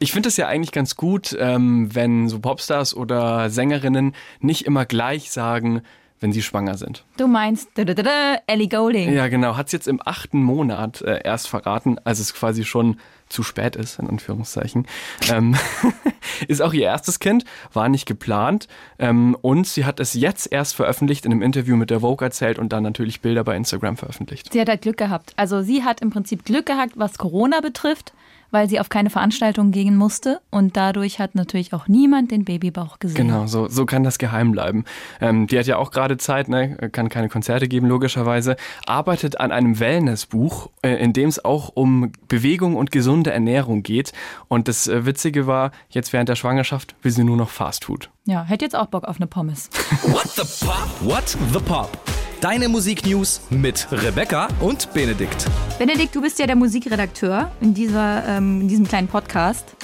Ich finde es ja eigentlich ganz gut, ähm, wenn so Popstars oder Sängerinnen nicht immer gleich sagen, wenn sie schwanger sind. Du meinst da, da, da, Ellie Golding. Ja, genau. Hat es jetzt im achten Monat äh, erst verraten, als es quasi schon zu spät ist, in Anführungszeichen. Ähm, ist auch ihr erstes Kind, war nicht geplant. Ähm, und sie hat es jetzt erst veröffentlicht, in einem Interview mit der Vogue erzählt und dann natürlich Bilder bei Instagram veröffentlicht. Sie hat halt Glück gehabt. Also sie hat im Prinzip Glück gehabt, was Corona betrifft weil sie auf keine Veranstaltung gehen musste und dadurch hat natürlich auch niemand den Babybauch gesehen. Genau, so, so kann das geheim bleiben. Ähm, die hat ja auch gerade Zeit, ne? kann keine Konzerte geben, logischerweise, arbeitet an einem Wellnessbuch, äh, in dem es auch um Bewegung und gesunde Ernährung geht. Und das äh, Witzige war, jetzt während der Schwangerschaft will sie nur noch Fastfood. Ja, hätte jetzt auch Bock auf eine Pommes. What the Pop? What the Pop? Deine Musiknews mit Rebecca und Benedikt. Benedikt, du bist ja der Musikredakteur in, dieser, ähm, in diesem kleinen Podcast.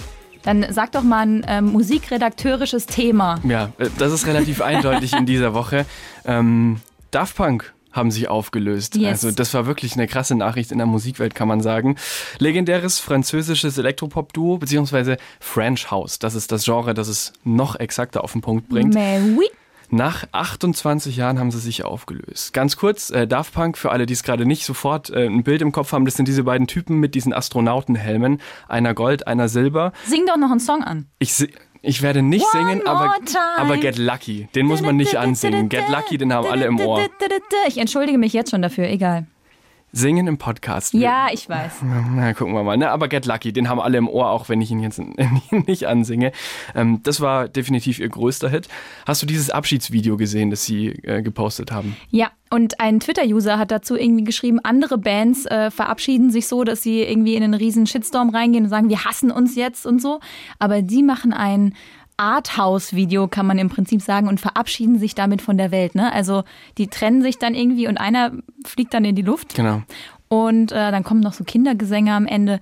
Dann sag doch mal ein ähm, musikredakteurisches Thema. Ja, äh, das ist relativ eindeutig in dieser Woche. Ähm, Daft Punk haben sich aufgelöst. Yes. Also das war wirklich eine krasse Nachricht in der Musikwelt, kann man sagen. Legendäres französisches Elektropop-Duo, beziehungsweise French House. Das ist das Genre, das es noch exakter auf den Punkt bringt. Mais oui. Nach 28 Jahren haben sie sich aufgelöst. Ganz kurz, äh, Daft Punk, für alle, die es gerade nicht sofort äh, ein Bild im Kopf haben, das sind diese beiden Typen mit diesen Astronautenhelmen. Einer Gold, einer Silber. Sing doch noch einen Song an. Ich, ich werde nicht One singen, aber, aber Get Lucky, den muss man nicht ansingen. Get Lucky, den haben alle im Ohr. Ich entschuldige mich jetzt schon dafür, egal. Singen im Podcast. Ja, ich weiß. Na, gucken wir mal. Ne? Aber Get Lucky, den haben alle im Ohr, auch wenn ich ihn jetzt nicht ansinge. Ähm, das war definitiv ihr größter Hit. Hast du dieses Abschiedsvideo gesehen, das sie äh, gepostet haben? Ja, und ein Twitter-User hat dazu irgendwie geschrieben, andere Bands äh, verabschieden sich so, dass sie irgendwie in einen riesen Shitstorm reingehen und sagen, wir hassen uns jetzt und so. Aber die machen ein Arthouse-Video, kann man im Prinzip sagen, und verabschieden sich damit von der Welt. Ne? Also die trennen sich dann irgendwie und einer fliegt dann in die Luft. Genau. Und äh, dann kommen noch so Kindergesänge am Ende.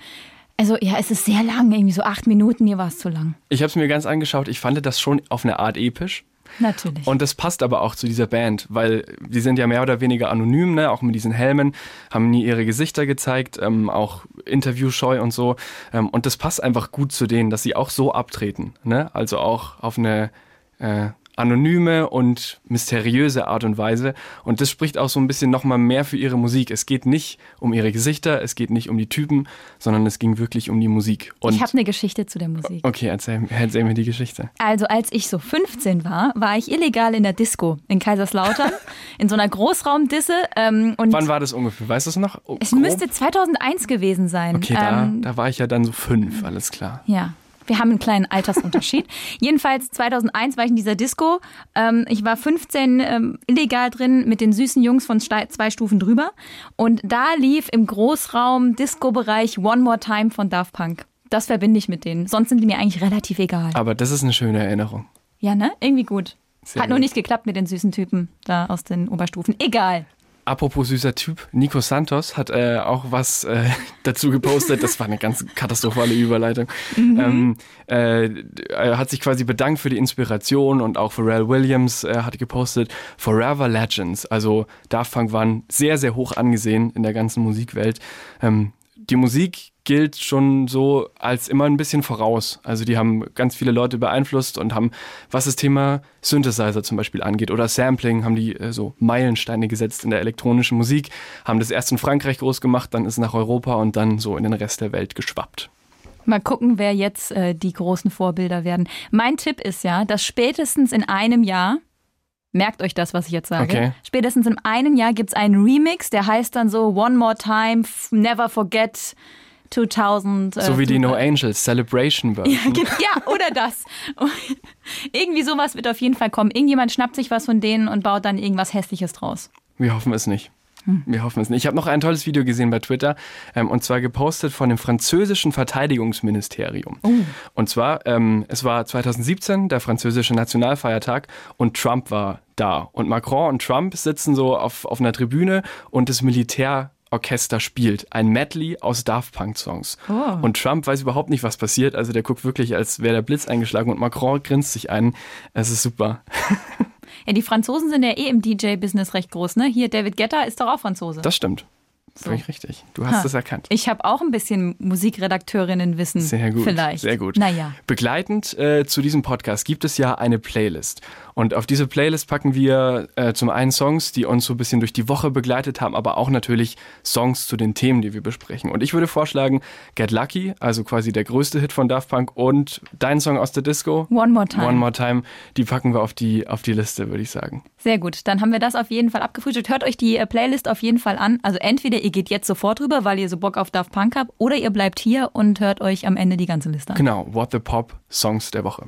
Also ja, es ist sehr lang, irgendwie so acht Minuten, mir war es zu lang. Ich habe es mir ganz angeschaut. Ich fand das schon auf eine Art episch. Natürlich. Und das passt aber auch zu dieser Band, weil die sind ja mehr oder weniger anonym, ne? auch mit diesen Helmen, haben nie ihre Gesichter gezeigt, ähm, auch interviewscheu und so. Ähm, und das passt einfach gut zu denen, dass sie auch so abtreten. Ne? Also auch auf eine äh, anonyme und mysteriöse Art und Weise. Und das spricht auch so ein bisschen nochmal mehr für ihre Musik. Es geht nicht um ihre Gesichter, es geht nicht um die Typen, sondern es ging wirklich um die Musik. Und ich habe eine Geschichte zu der Musik. okay, erzähl, erzähl mir die Geschichte. Also als ich so 15 war, war ich illegal in der Disco in Kaiserslautern, in so einer Großraumdisse. Ähm, und Wann war das ungefähr? Weißt du es noch? es Grob? müsste 2001 gewesen sein. Okay, da, ähm, da war ich ja dann so fünf, alles klar. Ja. Wir haben einen kleinen Altersunterschied. Jedenfalls 2001 war ich in dieser Disco. Ähm, ich war 15 ähm, illegal drin mit den süßen Jungs von zwei Stufen drüber. Und da lief im Großraum Disco-Bereich One More Time von Daft Punk. Das verbinde ich mit denen. Sonst sind die mir eigentlich relativ egal. Aber das ist eine schöne Erinnerung. Ja, ne? Irgendwie gut. Sehr Hat nur gut. nicht geklappt mit den süßen Typen da aus den Oberstufen. Egal. Apropos süßer Typ, Nico Santos hat äh, auch was äh, dazu gepostet. Das war eine ganz katastrophale Überleitung. Ähm, äh, er hat sich quasi bedankt für die Inspiration und auch Pharrell Williams äh, hat gepostet Forever Legends. Also Daft Punk waren sehr, sehr hoch angesehen in der ganzen Musikwelt. Ähm, die Musik gilt schon so als immer ein bisschen voraus. Also die haben ganz viele Leute beeinflusst und haben, was das Thema Synthesizer zum Beispiel angeht oder Sampling, haben die äh, so Meilensteine gesetzt in der elektronischen Musik, haben das erst in Frankreich groß gemacht, dann ist nach Europa und dann so in den Rest der Welt geschwappt. Mal gucken, wer jetzt äh, die großen Vorbilder werden. Mein Tipp ist ja, dass spätestens in einem Jahr, merkt euch das, was ich jetzt sage, Okay. spätestens in einem Jahr gibt es einen Remix, der heißt dann so One More Time, Never Forget 2000. äh, So wie die No äh, Angels Celebration Version. ja, ja, oder das. Irgendwie sowas wird auf jeden Fall kommen. Irgendjemand schnappt sich was von denen und baut dann irgendwas Hässliches draus. Wir hoffen es nicht. Wir hoffen es nicht. Ich habe noch ein tolles Video gesehen bei Twitter ähm, und zwar gepostet von dem französischen Verteidigungsministerium. Und zwar, ähm, es war 2017 der französische Nationalfeiertag und Trump war da. Und Macron und Trump sitzen so auf, auf einer Tribüne und das Militärorchester spielt ein Medley aus Daft Punk Songs. Oh. Und Trump weiß überhaupt nicht, was passiert. Also der guckt wirklich, als wäre der Blitz eingeschlagen und Macron grinst sich ein. Es ist super. Ja, die Franzosen sind ja eh im DJ-Business recht groß, ne? Hier, David Guetta ist doch auch Franzose. Das stimmt. So. Völlig richtig. Du hast Ha. es erkannt. Ich habe auch ein bisschen Musikredakteurinnenwissen. Sehr gut. Vielleicht. Sehr gut. Naja. Begleitend äh, zu diesem Podcast gibt es ja eine Playlist. Und auf diese Playlist packen wir äh, zum einen Songs, die uns so ein bisschen durch die Woche begleitet haben, aber auch natürlich Songs zu den Themen, die wir besprechen. Und ich würde vorschlagen, Get Lucky, also quasi der größte Hit von Daft Punk und dein Song aus der Disco. One More Time. One More Time, die packen wir auf die, auf die Liste, würde ich sagen. Sehr gut, dann haben wir das auf jeden Fall abgefrühstückt. Hört euch die äh, Playlist auf jeden Fall an. Also entweder ihr geht jetzt sofort rüber, weil ihr so Bock auf Daft Punk habt, oder ihr bleibt hier und hört euch am Ende die ganze Liste an. Genau, What the Pop Songs der Woche.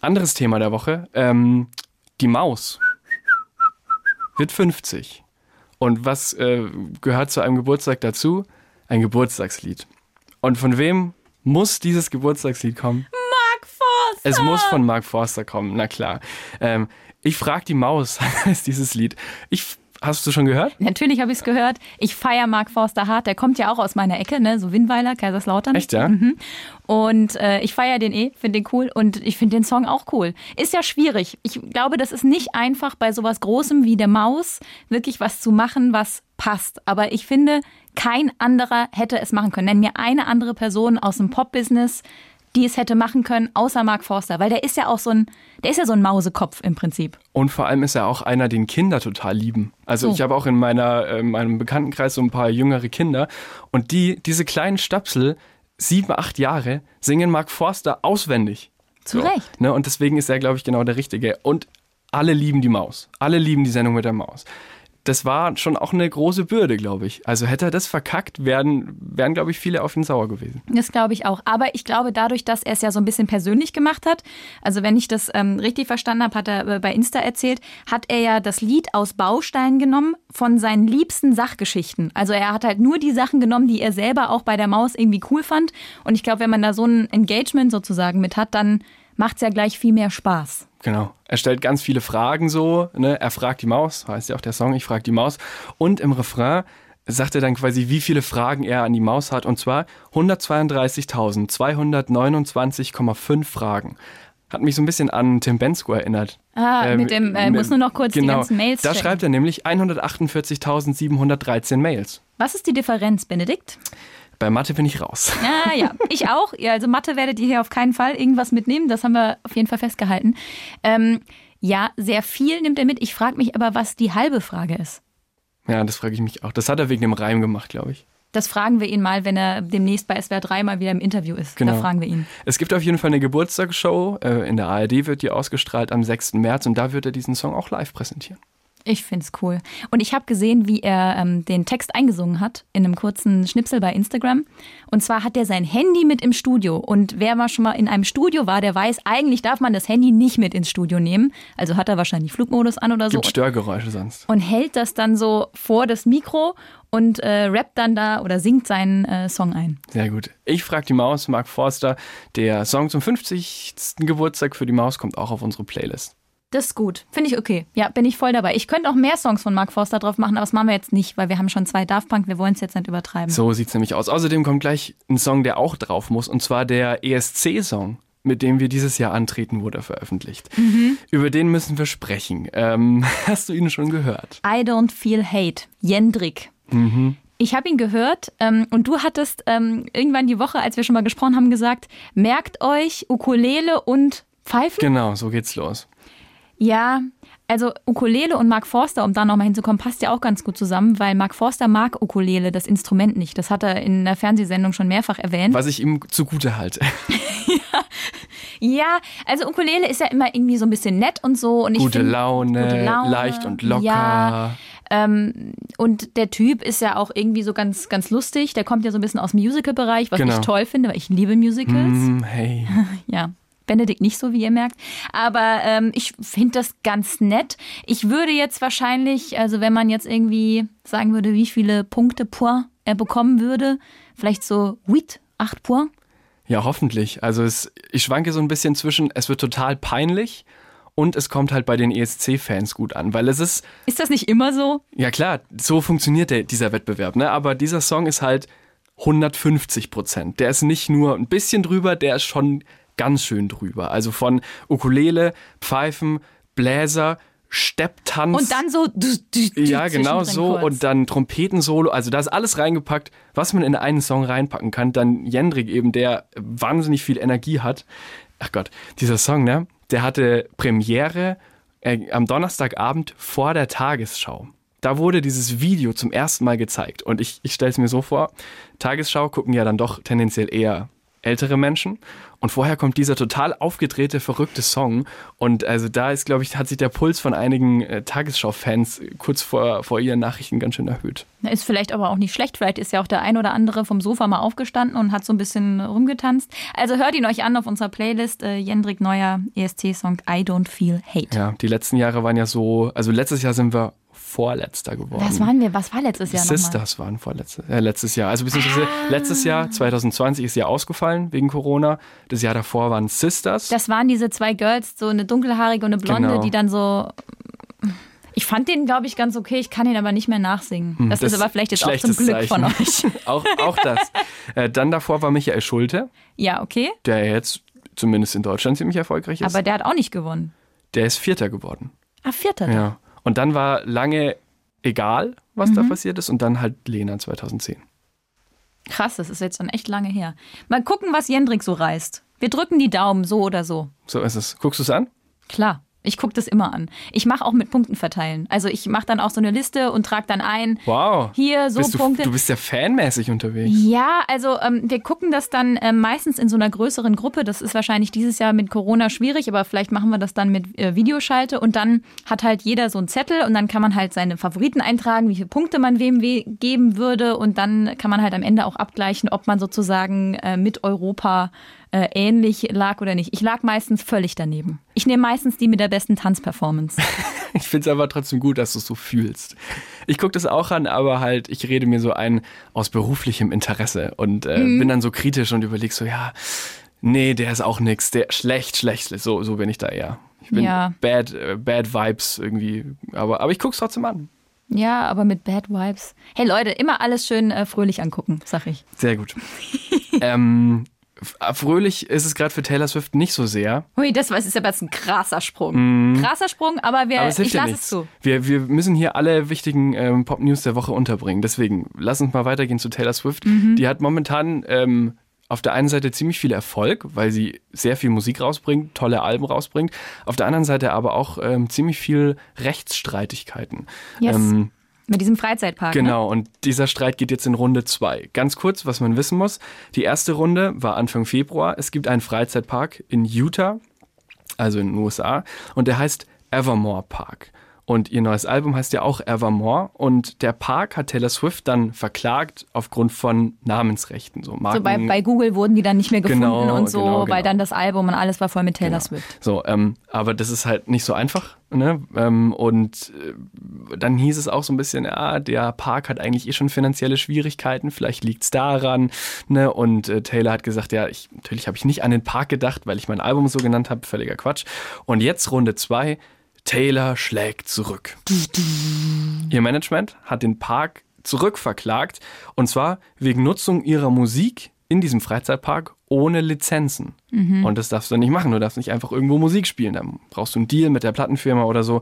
Anderes Thema der Woche, ähm, die Maus wird 50. Und was äh, gehört zu einem Geburtstag dazu? Ein Geburtstagslied. Und von wem muss dieses Geburtstagslied kommen? Mark Forster! Es muss von Mark Forster kommen, na klar. Ähm, ich frag die Maus, heißt dieses Lied. Ich, hast du schon gehört? Natürlich habe ich es gehört. Ich feiere Mark Forster hart. Der kommt ja auch aus meiner Ecke, ne? so Winnweiler, Kaiserslautern. Echt, ja? Und äh, ich feiere den eh, finde den cool und ich finde den Song auch cool. Ist ja schwierig. Ich glaube, das ist nicht einfach bei sowas Großem wie der Maus wirklich was zu machen, was passt. Aber ich finde, kein anderer hätte es machen können. Nenn mir eine andere Person aus dem Pop-Business, die es hätte machen können, außer Mark Forster. Weil der ist ja auch so ein, der ist ja so ein Mausekopf im Prinzip. Und vor allem ist er auch einer, den Kinder total lieben. Also So. ich habe auch in meiner, äh, meinem Bekanntenkreis so ein paar jüngere Kinder und die, diese kleinen Stapsel, sieben, acht Jahre, singen Mark Forster auswendig. Zu Recht. Ne? Und deswegen ist er, glaube ich, genau der Richtige. Und alle lieben die Maus. Alle lieben die Sendung mit der Maus. Das war schon auch eine große Bürde, glaube ich. Also hätte er das verkackt, wären, wären glaube ich, viele auf ihn sauer gewesen. Das glaube ich auch. Aber ich glaube, dadurch, dass er es ja so ein bisschen persönlich gemacht hat, also wenn ich das ähm, richtig verstanden habe, hat er äh, bei Insta erzählt, hat er ja das Lied aus Bausteinen genommen von seinen liebsten Sachgeschichten. Also er hat halt nur die Sachen genommen, die er selber auch bei der Maus irgendwie cool fand. Und ich glaube, wenn man da so ein Engagement sozusagen mit hat, dann macht es ja gleich viel mehr Spaß. Genau. Er stellt ganz viele Fragen so. Ne? Er fragt die Maus, heißt ja auch der Song, ich frag die Maus. Und im Refrain sagt er dann quasi, wie viele Fragen er an die Maus hat. Und zwar 132.229,5 Fragen. Hat mich so ein bisschen an Tim Bensko erinnert. Ah, mit dem, äh, muss nur noch kurz die genau, ganzen Mails Da checken. schreibt er nämlich 148.713 Mails. Was ist die Differenz, Benedikt? Bei Mathe bin ich raus. Ja, ja, ich auch. Ja, also Mathe werdet ihr hier auf keinen Fall irgendwas mitnehmen. Das haben wir auf jeden Fall festgehalten. Ähm, ja, sehr viel nimmt er mit. Ich frage mich aber, was die halbe Frage ist. Ja, das frage ich mich auch. Das hat er wegen dem Reim gemacht, glaube ich. Das fragen wir ihn mal, wenn er demnächst bei SWR 3 mal wieder im Interview ist. Genau. Da fragen wir ihn. Es gibt auf jeden Fall eine Geburtstagsshow. Äh, in der ARD wird die ausgestrahlt am 6. März und da wird er diesen Song auch live präsentieren. Ich find's cool. Und ich habe gesehen, wie er ähm, den Text eingesungen hat in einem kurzen Schnipsel bei Instagram. Und zwar hat er sein Handy mit im Studio. Und wer mal schon mal in einem Studio war, der weiß, eigentlich darf man das Handy nicht mit ins Studio nehmen. Also hat er wahrscheinlich Flugmodus an oder so. Gibt Störgeräusche sonst. und hält das dann so vor das Mikro und äh, rappt dann da oder singt seinen äh, Song ein. Sehr gut. Ich frag die Maus, Mark Forster. Der Song zum 50. Geburtstag für die Maus kommt auch auf unsere Playlist. Das ist gut. Finde ich okay. Ja, bin ich voll dabei. Ich könnte auch mehr Songs von Mark Forster drauf machen, aber das machen wir jetzt nicht, weil wir haben schon zwei Daft Punk. Wir wollen es jetzt nicht übertreiben. So sieht's nämlich aus. Außerdem kommt gleich ein Song, der auch drauf muss, und zwar der ESC-Song, mit dem wir dieses Jahr antreten, wurde veröffentlicht. Über den müssen wir sprechen. Ähm, hast du ihn schon gehört? I Don't Feel Hate. Jendrik. Ich habe ihn gehört ähm, und du hattest ähm, irgendwann die Woche, als wir schon mal gesprochen haben, gesagt, merkt euch Ukulele und Pfeifen. Genau, so geht's los. Ja, also Ukulele und Mark Forster, um da nochmal hinzukommen, passt ja auch ganz gut zusammen, weil Mark Forster mag Ukulele, das Instrument nicht. Das hat er in der Fernsehsendung schon mehrfach erwähnt. Was ich ihm zugute halte. Ja, also Ukulele ist ja immer irgendwie so ein bisschen nett und so. Und ich Gute, find- Laune, gute Laune, leicht und locker. Ja, ähm, und der Typ ist ja auch irgendwie so ganz, ganz lustig. Der kommt ja so ein bisschen aus dem Musical-Bereich, was Genau. ich toll finde, weil ich liebe Musicals. Hm, hey. Ja. Benedikt nicht so, wie ihr merkt. Aber ähm, ich finde das ganz nett. Ich würde jetzt wahrscheinlich, also wenn man jetzt irgendwie sagen würde, wie viele Punkte Point er bekommen würde, vielleicht so 8, 8 Point. Ja, hoffentlich. Also es, ich schwanke so ein bisschen zwischen, es wird total peinlich und es kommt halt bei den ESC-Fans gut an, weil es ist, Ist das nicht immer so? ja klar, so funktioniert der, dieser Wettbewerb, ne? aber dieser Song ist halt 150 Prozent. Der ist nicht nur ein bisschen drüber, der ist schon ganz schön drüber. Also von Ukulele, Pfeifen, Bläser, Stepptanz. Und dann so. Ja, genau so. kurz. Und dann Trompetensolo. Also da ist alles reingepackt, was man in einen Song reinpacken kann. Dann Jendrik eben, der wahnsinnig viel Energie hat. Ach Gott, dieser Song, ne? Der hatte Premiere äh, am Donnerstagabend vor der Tagesschau. Da wurde dieses Video zum ersten Mal gezeigt. Und ich, ich stelle es mir so vor, Tagesschau gucken ja dann doch tendenziell eher ältere Menschen. Und vorher kommt dieser total aufgedrehte, verrückte Song. Und also da ist, glaube ich, hat sich der Puls von einigen äh, Tagesschau-Fans kurz vor, vor ihren Nachrichten ganz schön erhöht. Ist vielleicht aber auch nicht schlecht. Vielleicht ist ja auch der ein oder andere vom Sofa mal aufgestanden und hat so ein bisschen rumgetanzt. Also hört ihn euch an auf unserer Playlist. Äh, Jendrik Neuer EST-Song I Don't Feel Hate. Ja, die letzten Jahre waren ja so, also letztes Jahr sind wir Vorletzter geworden. Was waren wir? Was war letztes Jahr Sisters nochmal? waren vorletztes äh, letztes Jahr. Also beziehungsweise ah. letztes Jahr, 2020, ist ja ausgefallen wegen Corona. Das Jahr davor waren Sisters. Das waren diese zwei Girls, so eine dunkelhaarige und eine blonde, genau. die dann so. Ich fand den, glaube ich, ganz okay. Ich kann ihn aber nicht mehr nachsingen. Hm, das, das ist aber vielleicht jetzt auch zum Glück Zeichen. von euch. auch, auch das. Äh, dann davor war Michael Schulte. Ja, okay. Der jetzt zumindest in Deutschland ziemlich erfolgreich ist. Aber der hat auch nicht gewonnen. Der ist Vierter geworden. Ah, Vierter? Ja. Und dann war lange egal, was mhm. da passiert ist. Und dann halt Lena 2010. Krass, das ist jetzt schon echt lange her. Mal gucken, was Jendrik so reißt. Wir drücken die Daumen, so oder so. So ist es. Guckst du es an? Klar. Ich gucke das immer an. Ich mache auch mit Punkten verteilen. Also ich mache dann auch so eine Liste und trage dann ein. Wow. Hier so bist Punkte. Du bist ja fanmäßig unterwegs. Ja, also ähm, wir gucken das dann äh, meistens in so einer größeren Gruppe. Das ist wahrscheinlich dieses Jahr mit Corona schwierig, aber vielleicht machen wir das dann mit äh, Videoschalte und dann hat halt jeder so einen Zettel und dann kann man halt seine Favoriten eintragen, wie viele Punkte man wem we geben würde und dann kann man halt am Ende auch abgleichen, ob man sozusagen äh, mit Europa äh, ähnlich lag oder nicht. Ich lag meistens völlig daneben. Ich nehme meistens die mit der besten Tanzperformance. ich finde es aber trotzdem gut, dass du es so fühlst. Ich gucke das auch an, aber halt, ich rede mir so ein aus beruflichem Interesse und äh, mhm. bin dann so kritisch und überlege so, ja, nee, der ist auch nix, der schlecht, schlecht, so, so bin ich da eher. Ich bin ja. bad, äh, bad Vibes irgendwie, aber, aber ich gucke es trotzdem an. Ja, aber mit Bad Vibes. Hey Leute, immer alles schön äh, fröhlich angucken, sag ich. Sehr gut. ähm, Fröhlich ist es gerade für Taylor Swift nicht so sehr. Hui, das ist aber jetzt ein krasser Sprung. Mm. Krasser Sprung, aber, wir, aber ich lasse es zu. Wir, wir müssen hier alle wichtigen ähm, Pop-News der Woche unterbringen. Deswegen lass uns mal weitergehen zu Taylor Swift. Mhm. Die hat momentan ähm, auf der einen Seite ziemlich viel Erfolg, weil sie sehr viel Musik rausbringt, tolle Alben rausbringt. Auf der anderen Seite aber auch ähm, ziemlich viel Rechtsstreitigkeiten. Yes. Ähm, mit diesem Freizeitpark. Ne? Genau, ne? und dieser Streit geht jetzt in Runde zwei. Ganz kurz, was man wissen muss. Die erste Runde war Anfang Februar. Es gibt einen Freizeitpark in Utah, also in den USA, und der heißt Evermore Park. Und ihr neues Album heißt ja auch Evermore. Und der Park hat Taylor Swift dann verklagt aufgrund von Namensrechten. So, Marken. so bei, bei Google wurden die dann nicht mehr gefunden genau, und so, genau, genau. weil dann das Album und alles war voll mit Taylor genau. Swift. So, ähm, aber das ist halt nicht so einfach. Ne? Ähm, und äh, dann hieß es auch so ein bisschen, ja, der Park hat eigentlich eh schon finanzielle Schwierigkeiten, vielleicht liegt es daran. Ne? Und äh, Taylor hat gesagt, ja, ich, natürlich habe ich nicht an den Park gedacht, weil ich mein Album so genannt habe, völliger Quatsch. Und jetzt Runde zwei Taylor schlägt zurück. Ihr Management hat den Park zurückverklagt und zwar wegen Nutzung ihrer Musik in diesem Freizeitpark ohne Lizenzen. Mhm. Und das darfst du nicht machen. Du darfst nicht einfach irgendwo Musik spielen. Dann brauchst du einen Deal mit der Plattenfirma oder so.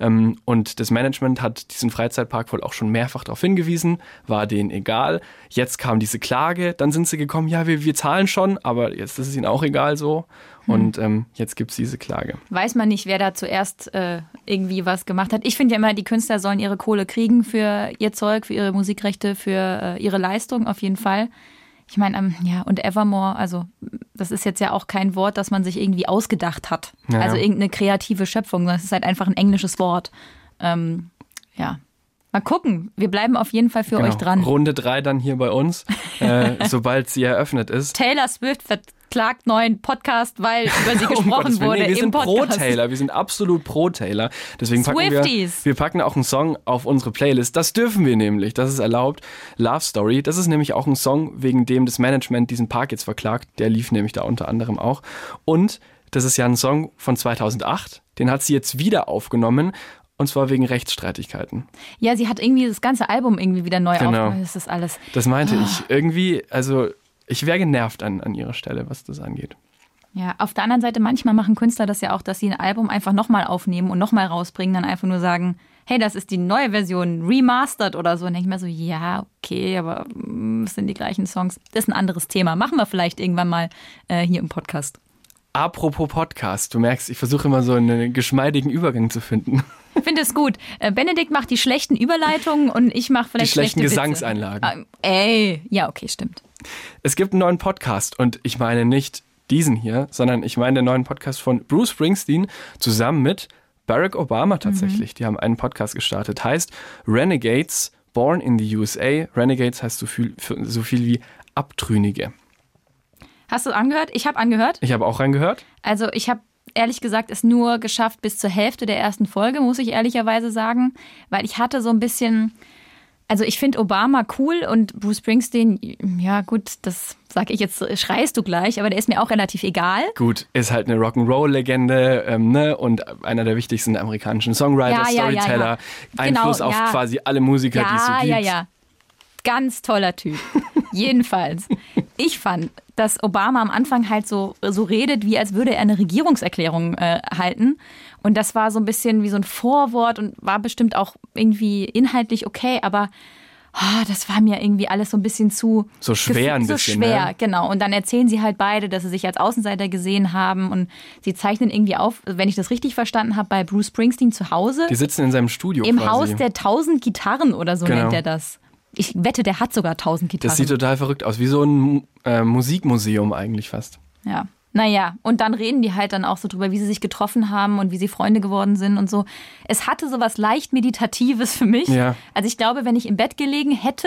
Ähm, und das Management hat diesen Freizeitpark wohl auch schon mehrfach darauf hingewiesen. War denen egal. Jetzt kam diese Klage. Dann sind sie gekommen, ja, wir, wir zahlen schon, aber jetzt ist es ihnen auch egal so. Hm. Und ähm, jetzt gibt es diese Klage. Weiß man nicht, wer da zuerst äh, irgendwie was gemacht hat. Ich finde ja immer, die Künstler sollen ihre Kohle kriegen für ihr Zeug, für ihre Musikrechte, für äh, ihre Leistung auf jeden Fall. Ich meine, ähm, ja, und Evermore, also das ist jetzt ja auch kein Wort, das man sich irgendwie ausgedacht hat. Ja, also irgendeine kreative Schöpfung, das ist halt einfach ein englisches Wort. Ähm, ja. Mal gucken. Wir bleiben auf jeden Fall für genau. euch dran. Runde drei dann hier bei uns, äh, sobald sie eröffnet ist. Taylor Swift verklagt neuen Podcast, weil über sie gesprochen oh wurde. Nee, wir sind pro Taylor, wir sind absolut pro Taylor. Deswegen packen wir, wir packen auch einen Song auf unsere Playlist. Das dürfen wir nämlich, das ist erlaubt. Love Story, das ist nämlich auch ein Song, wegen dem das Management diesen Park jetzt verklagt. Der lief nämlich da unter anderem auch. Und das ist ja ein Song von 2008. Den hat sie jetzt wieder aufgenommen und zwar wegen Rechtsstreitigkeiten. Ja, sie hat irgendwie das ganze Album irgendwie wieder neu genau. aufgenommen. Das ist alles. Das meinte oh. ich. Irgendwie, also ich wäre genervt an, an ihrer Stelle, was das angeht. Ja, auf der anderen Seite, manchmal machen Künstler das ja auch, dass sie ein Album einfach nochmal aufnehmen und nochmal rausbringen, dann einfach nur sagen, hey, das ist die neue Version, remastered oder so. Und denke ich mir so, ja, okay, aber mm, es sind die gleichen Songs. Das ist ein anderes Thema. Machen wir vielleicht irgendwann mal äh, hier im Podcast. Apropos Podcast, du merkst, ich versuche immer so einen geschmeidigen Übergang zu finden. Ich finde es gut. Äh, Benedikt macht die schlechten Überleitungen und ich mache vielleicht Die schlechten schlechte Gesangseinlagen. Ah, ey, ja, okay, stimmt. Es gibt einen neuen Podcast und ich meine nicht diesen hier, sondern ich meine den neuen Podcast von Bruce Springsteen zusammen mit Barack Obama tatsächlich. Die haben einen Podcast gestartet. Heißt Renegades Born in the USA. Renegades heißt so viel, so viel wie Abtrünnige. Hast du angehört? Ich habe angehört. Ich habe auch reingehört. Also ich habe ehrlich gesagt es nur geschafft bis zur Hälfte der ersten Folge, muss ich ehrlicherweise sagen, weil ich hatte so ein bisschen, also ich finde Obama cool und Bruce Springsteen, ja gut, das sage ich jetzt, schreist du gleich, aber der ist mir auch relativ egal. Gut, ist halt eine Rock'n'Roll-Legende ähm, ne? und einer der wichtigsten amerikanischen Songwriter, Ja, ja, ja, Storyteller, ja. Genau, Einfluss auf ja. quasi alle Musiker, die es so Ja, gibt. ja, ja. Ganz toller Typ. Jedenfalls. Ich fand, dass Obama am Anfang halt so, so redet, wie als würde er eine Regierungserklärung äh, halten. Und das war so ein bisschen wie so ein Vorwort und war bestimmt auch irgendwie inhaltlich okay, aber ah, das war mir irgendwie alles so ein bisschen zu So schwer ein so bisschen, schwer, ne? genau. Und dann erzählen sie halt beide, dass sie sich als Außenseiter gesehen haben und sie zeichnen irgendwie auf, wenn ich das richtig verstanden habe, bei Bruce Springsteen zu Hause. Die sitzen in seinem Studio Im quasi. Haus der tausend Gitarren oder so Genau. nennt er das. Ich wette, der hat sogar tausend Gitarren. das sieht total verrückt aus, wie so ein äh, Musikmuseum eigentlich fast. ja. Naja, und dann reden die halt dann auch so drüber, wie sie sich getroffen haben und wie sie Freunde geworden sind und so. Es hatte so was leicht Meditatives für mich. Ja. Also ich glaube, wenn ich im Bett gelegen hätte,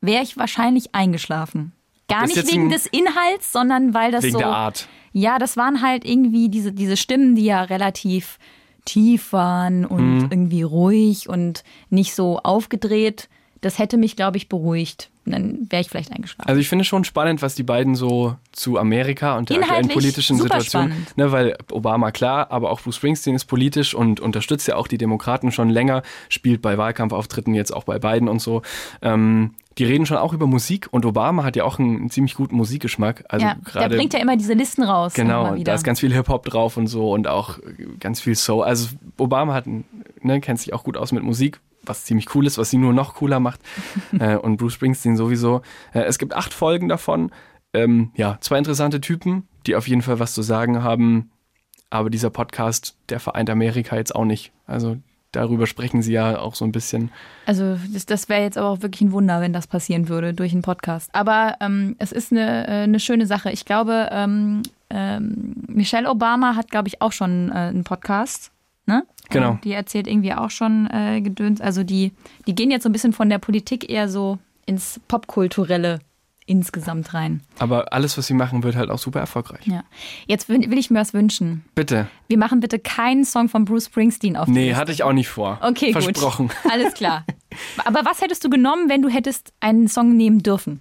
wäre ich wahrscheinlich eingeschlafen. Gar ist nicht wegen des Inhalts, sondern weil das Wegen so. der Art. Ja, das waren halt irgendwie diese, diese Stimmen, die ja relativ tief waren und Mhm. irgendwie ruhig und nicht so aufgedreht. Das hätte mich, glaube ich, beruhigt. Und Dann wäre ich vielleicht eingeschlafen. Also ich finde schon spannend, was die beiden so zu Amerika und der aktuellen politischen Situation, ne, weil Obama klar, aber auch Bruce Springsteen ist politisch und unterstützt ja auch die Demokraten schon länger, spielt bei Wahlkampfauftritten jetzt auch bei Biden und so. Ähm, die reden schon auch über Musik und Obama hat ja auch einen, einen ziemlich guten Musikgeschmack. Also ja, der gerade bringt ja immer diese Listen raus. Genau, da ist ganz viel Hip-Hop drauf und so und auch ganz viel Soul. Also Obama hat, ne, kennt sich auch gut aus mit Musik, was ziemlich cool ist, was sie nur noch cooler macht. äh, und Bruce Springsteen sowieso. Äh, es gibt acht Folgen davon. Ähm, ja, zwei interessante Typen, die auf jeden Fall was zu sagen haben. Aber dieser Podcast, der vereint Amerika jetzt auch nicht. Also darüber sprechen sie ja auch so ein bisschen. Also das, das wäre jetzt aber auch wirklich ein Wunder, wenn das passieren würde durch einen Podcast. Aber ähm, es ist eine, äh, eine schöne Sache. Ich glaube, ähm, ähm, Michelle Obama hat, glaube ich, auch schon äh, einen Podcast. Ne? Genau. Und die erzählt irgendwie auch schon äh, Gedöns. Also die, die gehen jetzt so ein bisschen von der Politik eher so ins Popkulturelle insgesamt rein. Aber alles, was sie machen, wird halt auch super erfolgreich. Ja. Jetzt will, will ich mir was wünschen. Bitte. Wir machen bitte keinen Song von Bruce Springsteen auf Nee, hatte ich auch nicht vor. Okay, Versprochen. gut. Alles klar. Aber was hättest du genommen, wenn du hättest einen Song nehmen dürfen?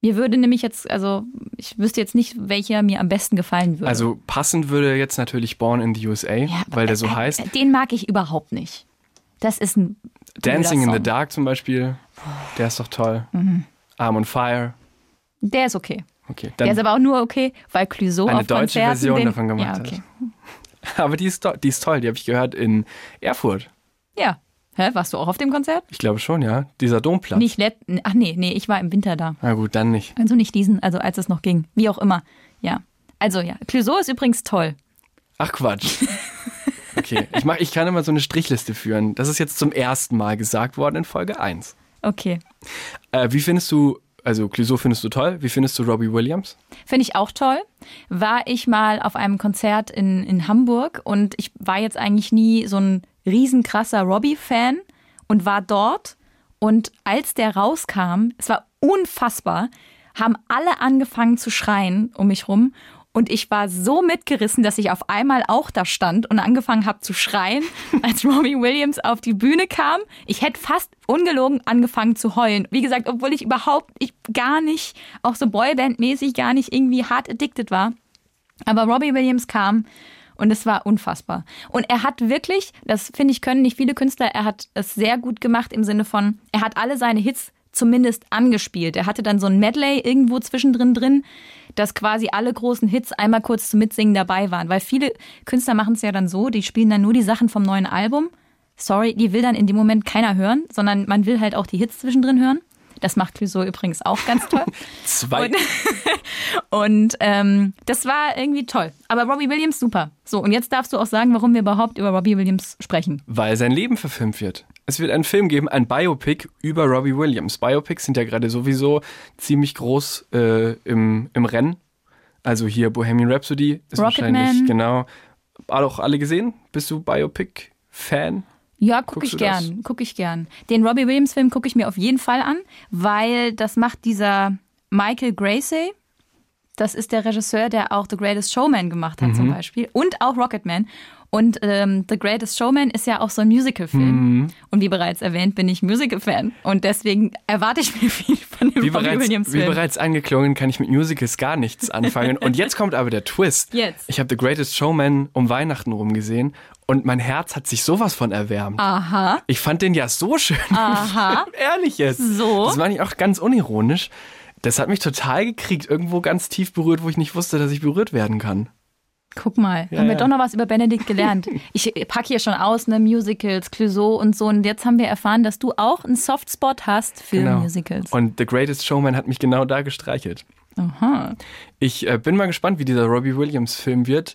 Mir würde nämlich jetzt, also ich wüsste jetzt nicht, welcher mir am besten gefallen würde. Also passend würde jetzt natürlich Born in the USA, Ja, weil der so äh, heißt. Den mag ich überhaupt nicht. Das ist ein Dancing in the. Dark zum Beispiel, der ist doch toll. Mhm. Arm on Fire, Der ist okay. okay. Der ist aber auch nur okay, weil Clouseau Eine auf deutsche Konzerten Version den, davon gemacht ja, hat. okay. aber die ist, die ist toll, die habe ich gehört in Erfurt. Ja. Hä, warst du auch auf dem Konzert? Ich glaube schon, ja. Dieser Domplatz. Nicht let Ach nee, nee, ich war im Winter da. Na gut, dann nicht. Also nicht diesen, also als es noch ging. Wie auch immer. Ja. Also ja, Clouseau ist übrigens toll. Ach Quatsch. Okay, ich, mach, ich kann immer so eine Strichliste führen. Das ist jetzt zum ersten Mal gesagt worden in Folge 1. Okay. Äh, wie findest du, also Clouseau findest du toll, wie findest du Robbie Williams? Finde ich auch toll. War ich mal auf einem Konzert in, in Hamburg und ich war jetzt eigentlich nie so ein riesenkrasser Robbie-Fan und war dort. Und als der rauskam, es war unfassbar, haben alle angefangen zu schreien um mich rum. Und ich war so mitgerissen, dass ich auf einmal auch da stand und angefangen habe zu schreien, als Robbie Williams auf die Bühne kam. Ich hätte fast ungelogen angefangen zu heulen. Wie gesagt, obwohl ich überhaupt ich gar nicht, auch so Boyband-mäßig, gar nicht irgendwie hart addicted war. Aber Robbie Williams kam und es war unfassbar. Und er hat wirklich, das finde ich, können nicht viele Künstler, er hat es sehr gut gemacht im Sinne von, er hat alle seine Hits zumindest angespielt. Er hatte dann so ein Medley irgendwo zwischendrin drin, dass quasi alle großen Hits einmal kurz zum Mitsingen dabei waren. Weil viele Künstler machen es ja dann so, die spielen dann nur die Sachen vom neuen Album. Sorry, die will dann in dem Moment keiner hören, sondern man will halt auch die Hits zwischendrin hören. Das macht Clouseau übrigens auch ganz toll. Zwei. Und, und ähm, das war irgendwie toll. Aber Robbie Williams super. So, und jetzt darfst du auch sagen, warum wir überhaupt über Robbie Williams sprechen. Weil sein Leben verfilmt wird. Es wird einen Film geben, ein Biopic über Robbie Williams. Biopics sind ja gerade sowieso ziemlich groß äh, im, im Rennen. Also hier Bohemian Rhapsody ist wahrscheinlich, Rocketman. genau. Auch alle gesehen? Bist du Biopic-Fan? Ja, gucke ich gern, gucke ich gern. Den Robbie Williams Film gucke ich mir auf jeden Fall an, weil das macht dieser Michael Gracie. Das ist der Regisseur, der auch The Greatest Showman gemacht hat zum Beispiel und auch Rocketman. Und ähm, The Greatest Showman ist ja auch so ein Musical-Film. Und wie bereits erwähnt, bin ich Musical-Fan. Und deswegen erwarte ich mir viel von dem Wie bereits, wie Williams-Film. bereits angeklungen, kann ich mit Musicals gar nichts anfangen. Und jetzt kommt aber der Twist. Jetzt. Ich habe The Greatest Showman um Weihnachten rum gesehen und mein Herz hat sich sowas von erwärmt. Aha. Ich fand den ja so schön. Aha. Ehrlich jetzt. So? Das meine ich auch ganz unironisch. Das hat mich total gekriegt, irgendwo ganz tief berührt, wo ich nicht wusste, dass ich berührt werden kann. Guck mal, Ja, haben wir ja. doch noch was über Benedikt gelernt. Ich pack hier schon aus, ne, Musicals, Clouseau und so. Und jetzt haben wir erfahren, dass du auch einen Softspot hast für Musicals. Genau. Und The Greatest Showman hat mich genau da gestreichelt. Aha. Ich äh, bin mal gespannt, wie dieser Robbie Williams Film wird.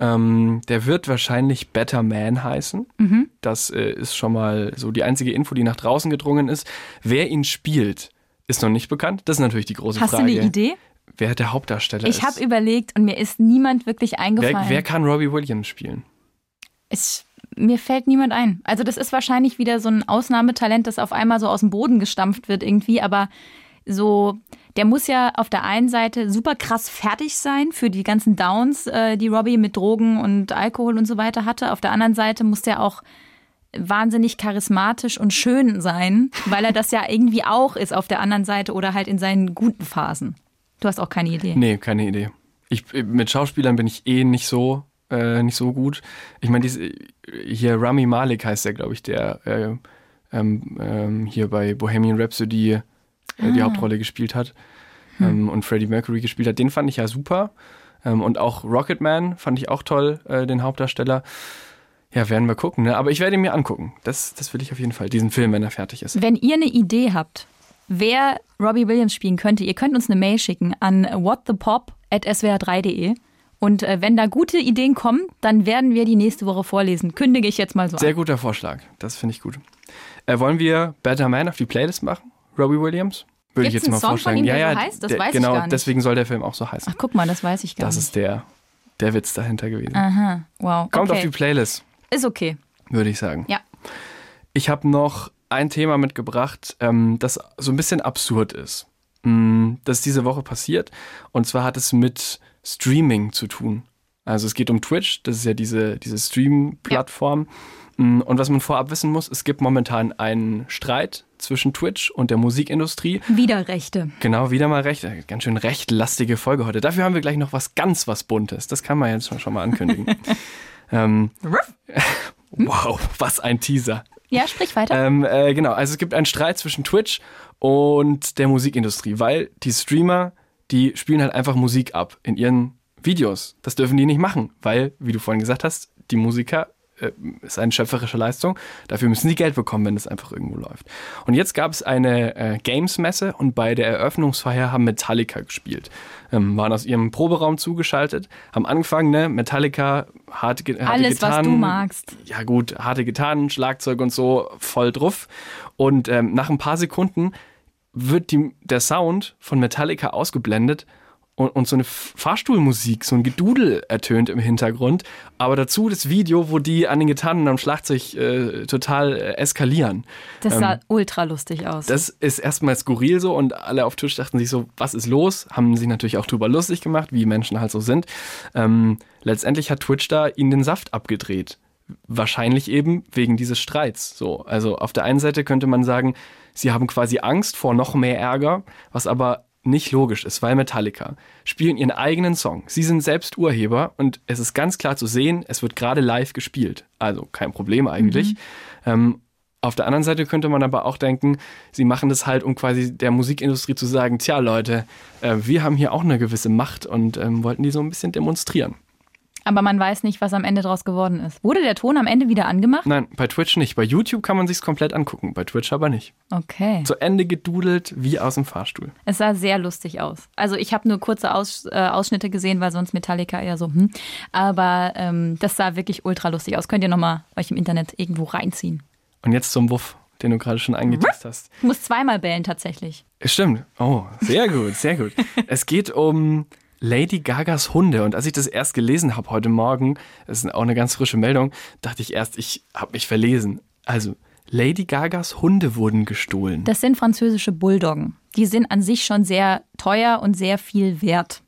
Ähm, der wird wahrscheinlich Better Man heißen. Mhm. Das äh, ist schon mal so die einzige Info, die nach draußen gedrungen ist. Wer ihn spielt, ist noch nicht bekannt. Das ist natürlich die große Hast Frage. du eine Idee? Wer der Hauptdarsteller Ich ist. habe überlegt und mir ist niemand wirklich wer, eingefallen. wer kann Robbie Williams spielen? Ich, mir fällt niemand ein. Also das ist wahrscheinlich wieder so ein Ausnahmetalent, das auf einmal so aus dem Boden gestampft wird irgendwie, aber so, der muss ja auf der einen Seite super krass fertig sein für die ganzen Downs, äh, die Robbie mit Drogen und Alkohol und so weiter hatte. Auf der anderen Seite muss der auch wahnsinnig charismatisch und schön sein, weil er das ja irgendwie auch ist auf der anderen Seite oder halt in seinen guten Phasen. Du hast auch keine Idee. Nee, keine Idee. Ich, mit Schauspielern bin ich eh nicht so, äh, nicht so gut. Ich meine, hier Rami Malek heißt der, glaube ich, der äh, ähm, ähm, hier bei Bohemian Rhapsody äh, die Ah. Hauptrolle gespielt hat Hm. ähm, und Freddie Mercury gespielt hat. Den fand ich ja super. Ähm, und auch Rocketman fand ich auch toll, äh, den Hauptdarsteller. Ja, werden wir gucken. Ne? Aber ich werde ihn mir angucken. Das, das will ich auf jeden Fall. Diesen Film, wenn er fertig ist. Wenn ihr eine Idee habt, wer Robbie Williams spielen könnte, ihr könnt uns eine Mail schicken an whatthepop.swr3.de. Und äh, wenn da gute Ideen kommen, dann werden wir die nächste Woche vorlesen. Kündige ich jetzt mal so Sehr an. guter Vorschlag. Das finde ich gut. Äh, wollen wir Better Man auf die Playlist machen? Robbie Williams? Würde ich Gibt's jetzt mal Song von vorschlagen. ihm, ja, der ja, so heißt? Das der, weiß ich genau, gar nicht. deswegen soll der Film auch so heißen. Ach, guck mal, das weiß ich gar das nicht. ist der, der Witz dahinter gewesen. Aha, wow. Kommt auf okay. die Playlist, Ist okay. würde ich sagen. Ja. Ich habe noch ein Thema mitgebracht, ähm, das so ein bisschen absurd ist. Mm, Das ist diese Woche passiert. Und zwar hat es mit Streaming zu tun. Also es geht um Twitch, das ist ja diese, diese Stream-Plattform. Mm, Und was man vorab wissen muss, es gibt momentan einen Streit zwischen Twitch und der Musikindustrie. Widerrechte. Genau, wieder mal recht. Äh, Ganz schön rechtlastige Folge heute. Dafür haben wir gleich noch was ganz was Buntes. Das kann man jetzt schon, schon mal ankündigen. ähm, wow, was ein Teaser. Ja, sprich weiter. Ähm, äh, genau, also es gibt einen Streit zwischen Twitch und der Musikindustrie, weil die Streamer, die spielen halt einfach Musik ab in ihren Videos. Das dürfen die nicht machen, weil, wie du vorhin gesagt hast, die Musiker äh, ist eine schöpferische Leistung. Dafür müssen sie Geld bekommen, wenn es einfach irgendwo läuft. Und jetzt gab es eine äh, Games-Messe und bei der Eröffnungsfeier haben Metallica gespielt. Ähm, waren aus ihrem Proberaum zugeschaltet, haben angefangen, ne, Metallica, harte, harte Alles, was Gitarren, du magst. ja gut, harte Gitarren, Schlagzeug und so voll drauf. Und ähm, nach ein paar Sekunden wird die, der Sound von Metallica ausgeblendet und, und so eine Fahrstuhlmusik, so ein Gedudel ertönt im Hintergrund. Aber dazu das Video, wo die an den Gitarren am Schlagzeug äh, total äh, eskalieren. Das sah ultra lustig aus. ähm, Das ist erstmal skurril so und alle auf Tisch dachten sich so, was ist los? Haben sich natürlich auch drüber lustig gemacht, wie Menschen halt so sind. Ähm, letztendlich hat Twitch da ihnen den Saft abgedreht. Wahrscheinlich eben wegen dieses Streits. So, also auf der einen Seite könnte man sagen, sie haben quasi Angst vor noch mehr Ärger, was aber nicht logisch ist, weil Metallica spielen ihren eigenen Song. Sie sind selbst Urheber und es ist ganz klar zu sehen, es wird gerade live gespielt. Also kein Problem eigentlich. Ähm, Auf der anderen Seite könnte man aber auch denken, sie machen das halt, um quasi der Musikindustrie zu sagen, tja Leute, äh, wir haben hier auch eine gewisse Macht und ähm, wollten die so ein bisschen demonstrieren. Aber man weiß nicht, was am Ende draus geworden ist. Wurde der Ton am Ende wieder angemacht? Nein, bei Twitch nicht. Bei YouTube kann man sich's komplett angucken, bei Twitch aber nicht. Okay. Zu Ende gedudelt wie aus dem Fahrstuhl. Es sah sehr lustig aus. Also ich habe nur kurze Aus, äh, Ausschnitte gesehen, weil sonst Metallica eher so, hm. Aber ähm, das sah wirklich ultra lustig aus. Könnt ihr nochmal euch im Internet irgendwo reinziehen. Und jetzt zum Wuff, den du gerade schon angeteased hast. Ich muss zweimal bellen tatsächlich. Stimmt. Oh, sehr gut, sehr gut. es geht um Lady Gagas Hunde. Und als ich das erst gelesen habe heute Morgen, das ist auch eine ganz frische Meldung, dachte ich erst, ich habe mich verlesen. Also, Lady Gagas Hunde wurden gestohlen. Das sind französische Bulldoggen. Die sind an sich schon sehr teuer und sehr viel wert.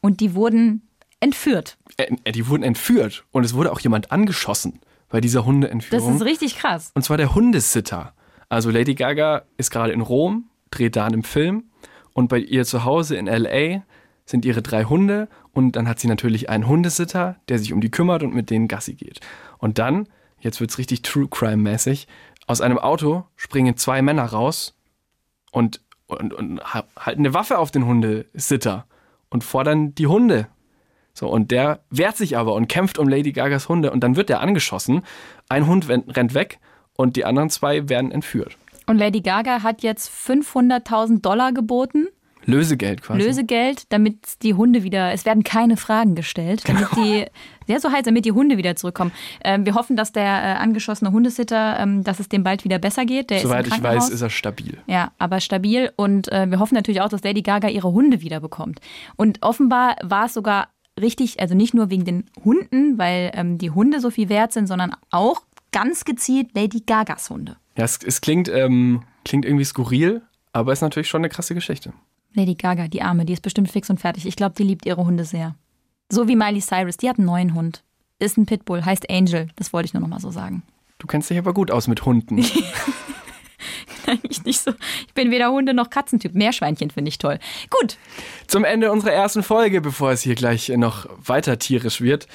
Und die wurden entführt. Äh, die wurden entführt und es wurde auch jemand angeschossen bei dieser Hundeentführung. Das ist richtig krass. Und zwar der Hundesitter. Also Lady Gaga ist gerade in Rom, dreht da einen Film und bei ihr zu Hause in LA sind ihre drei Hunde und dann hat sie natürlich einen Hundesitter, der sich um die kümmert und mit denen Gassi geht. Und dann, jetzt wird's richtig True Crime mäßig, aus einem Auto springen zwei Männer raus und, und, und halten eine Waffe auf den Hundesitter und fordern die Hunde. So, und der wehrt sich aber und kämpft um Lady Gagas Hunde und dann wird er angeschossen. Ein Hund rennt weg und die anderen zwei werden entführt. Und Lady Gaga hat jetzt 500.000 Dollar geboten Lösegeld quasi. Lösegeld, damit die Hunde wieder, es werden keine Fragen gestellt, damit genau. die, ja so heißt, damit die Hunde wieder zurückkommen. Ähm, wir hoffen, dass der äh, angeschossene Hundesitter, ähm, dass es dem bald wieder besser geht. Der Soweit ich weiß, ist er stabil. Ja, aber stabil und äh, wir hoffen natürlich auch, dass Lady Gaga ihre Hunde wieder bekommt. Und offenbar war es sogar richtig, also nicht nur wegen den Hunden, weil ähm, die Hunde so viel wert sind, sondern auch ganz gezielt Lady Gagas Hunde. Ja, es, es klingt, ähm, klingt irgendwie skurril, aber ist natürlich schon eine krasse Geschichte. Lady Gaga, die Arme, die ist bestimmt fix und fertig. Ich glaube, die liebt ihre Hunde sehr. So wie Miley Cyrus, die hat einen neuen Hund. Ist ein Pitbull, heißt Angel. Das wollte ich nur noch mal so sagen. Du kennst dich aber gut aus mit Hunden. Eigentlich nicht so. Ich bin weder Hunde noch Katzentyp. Meerschweinchen finde ich toll. Gut. Zum Ende unserer ersten Folge, bevor es hier gleich noch weiter tierisch wird.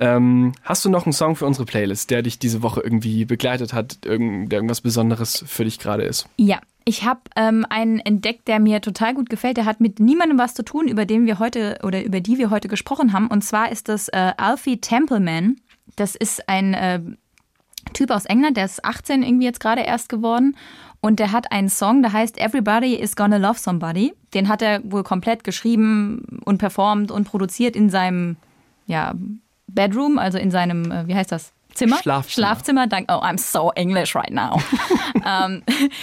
Ähm, hast du noch einen Song für unsere Playlist, der dich diese Woche irgendwie begleitet hat, irgend, der irgendwas Besonderes für dich gerade ist? Ja, ich habe ähm, einen entdeckt, der mir total gut gefällt. Der hat mit niemandem was zu tun, über den wir heute oder über die wir heute gesprochen haben. Und zwar ist das äh, Alfie Templeman. Das ist ein äh, Typ aus England, der ist 18 irgendwie jetzt gerade erst geworden. Und der hat einen Song, der heißt Everybody is Gonna Love Somebody. Den hat er wohl komplett geschrieben und performt und produziert in seinem ja, Bedroom, also in seinem, äh, wie heißt das? Zimmer, Schlafzimmer. Schlafzimmer, dank, oh, I'm so English right now, ähm,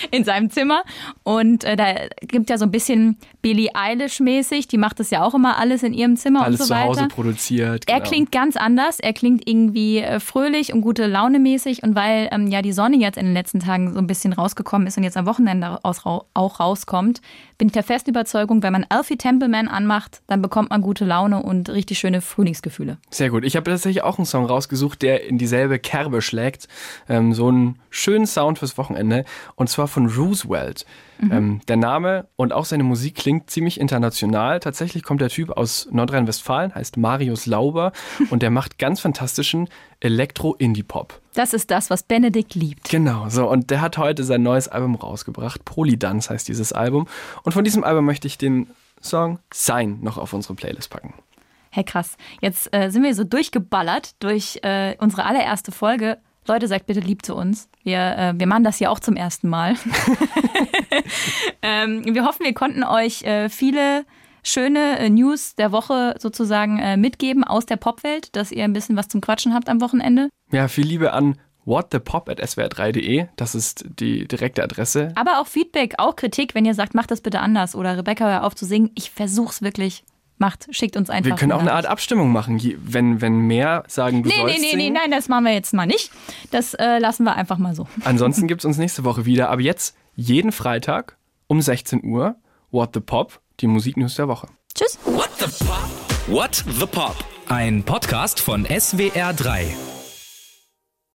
in seinem Zimmer. Und äh, da gibt ja so ein bisschen Billie Eilish-mäßig, die macht das ja auch immer alles in ihrem Zimmer alles und so weiter. Alles zu Hause produziert. Genau. Er klingt ganz anders, er klingt irgendwie äh, fröhlich und gute Laune mäßig. Und weil ähm, ja die Sonne jetzt in den letzten Tagen so ein bisschen rausgekommen ist und jetzt am Wochenende auch rauskommt, bin ich der festen Überzeugung, wenn man Alfie Templeman anmacht, dann bekommt man gute Laune und richtig schöne Frühlingsgefühle. Sehr gut. Ich habe tatsächlich auch einen Song rausgesucht, der in dieselbe Kerbe schlägt. Ähm, so einen schönen Sound fürs Wochenende. Und zwar von Roosevelt. Mhm. Ähm, der Name und auch seine Musik klingt ziemlich international. Tatsächlich kommt der Typ aus Nordrhein-Westfalen, heißt Marius Lauber und der macht ganz fantastischen Elektro-Indie-Pop. Das ist das, was Benedikt liebt. Genau, so. Und der hat heute sein neues Album rausgebracht. Polydance heißt dieses Album. Und von diesem Album möchte ich den Song Sein noch auf unsere Playlist packen. Hey krass, jetzt äh, sind wir so durchgeballert durch äh, unsere allererste Folge. Leute, sagt bitte lieb zu uns. Wir, äh, wir machen das hier auch zum ersten Mal. ähm, wir hoffen, wir konnten euch äh, viele schöne äh, News der Woche sozusagen äh, mitgeben aus der Popwelt, dass ihr ein bisschen was zum Quatschen habt am Wochenende. Ja, viel Liebe an whatthepop.swr3.de. Das ist die direkte Adresse. Aber auch Feedback, auch Kritik, wenn ihr sagt, macht das bitte anders oder Rebecca, hör auf zu singen. Ich versuch's wirklich macht, schickt uns einfach. Wir können auch eine Art Abstimmung machen, wenn, wenn mehr sagen, du nee, sollst Nee, nee, nee, nein, das machen wir jetzt mal nicht. Das äh, lassen wir einfach mal so. Ansonsten gibt es uns nächste Woche wieder. Aber jetzt jeden Freitag um 16 Uhr What the Pop, die Musiknews der Woche. Tschüss. What the Pop? What the Pop? Ein Podcast von SWR3.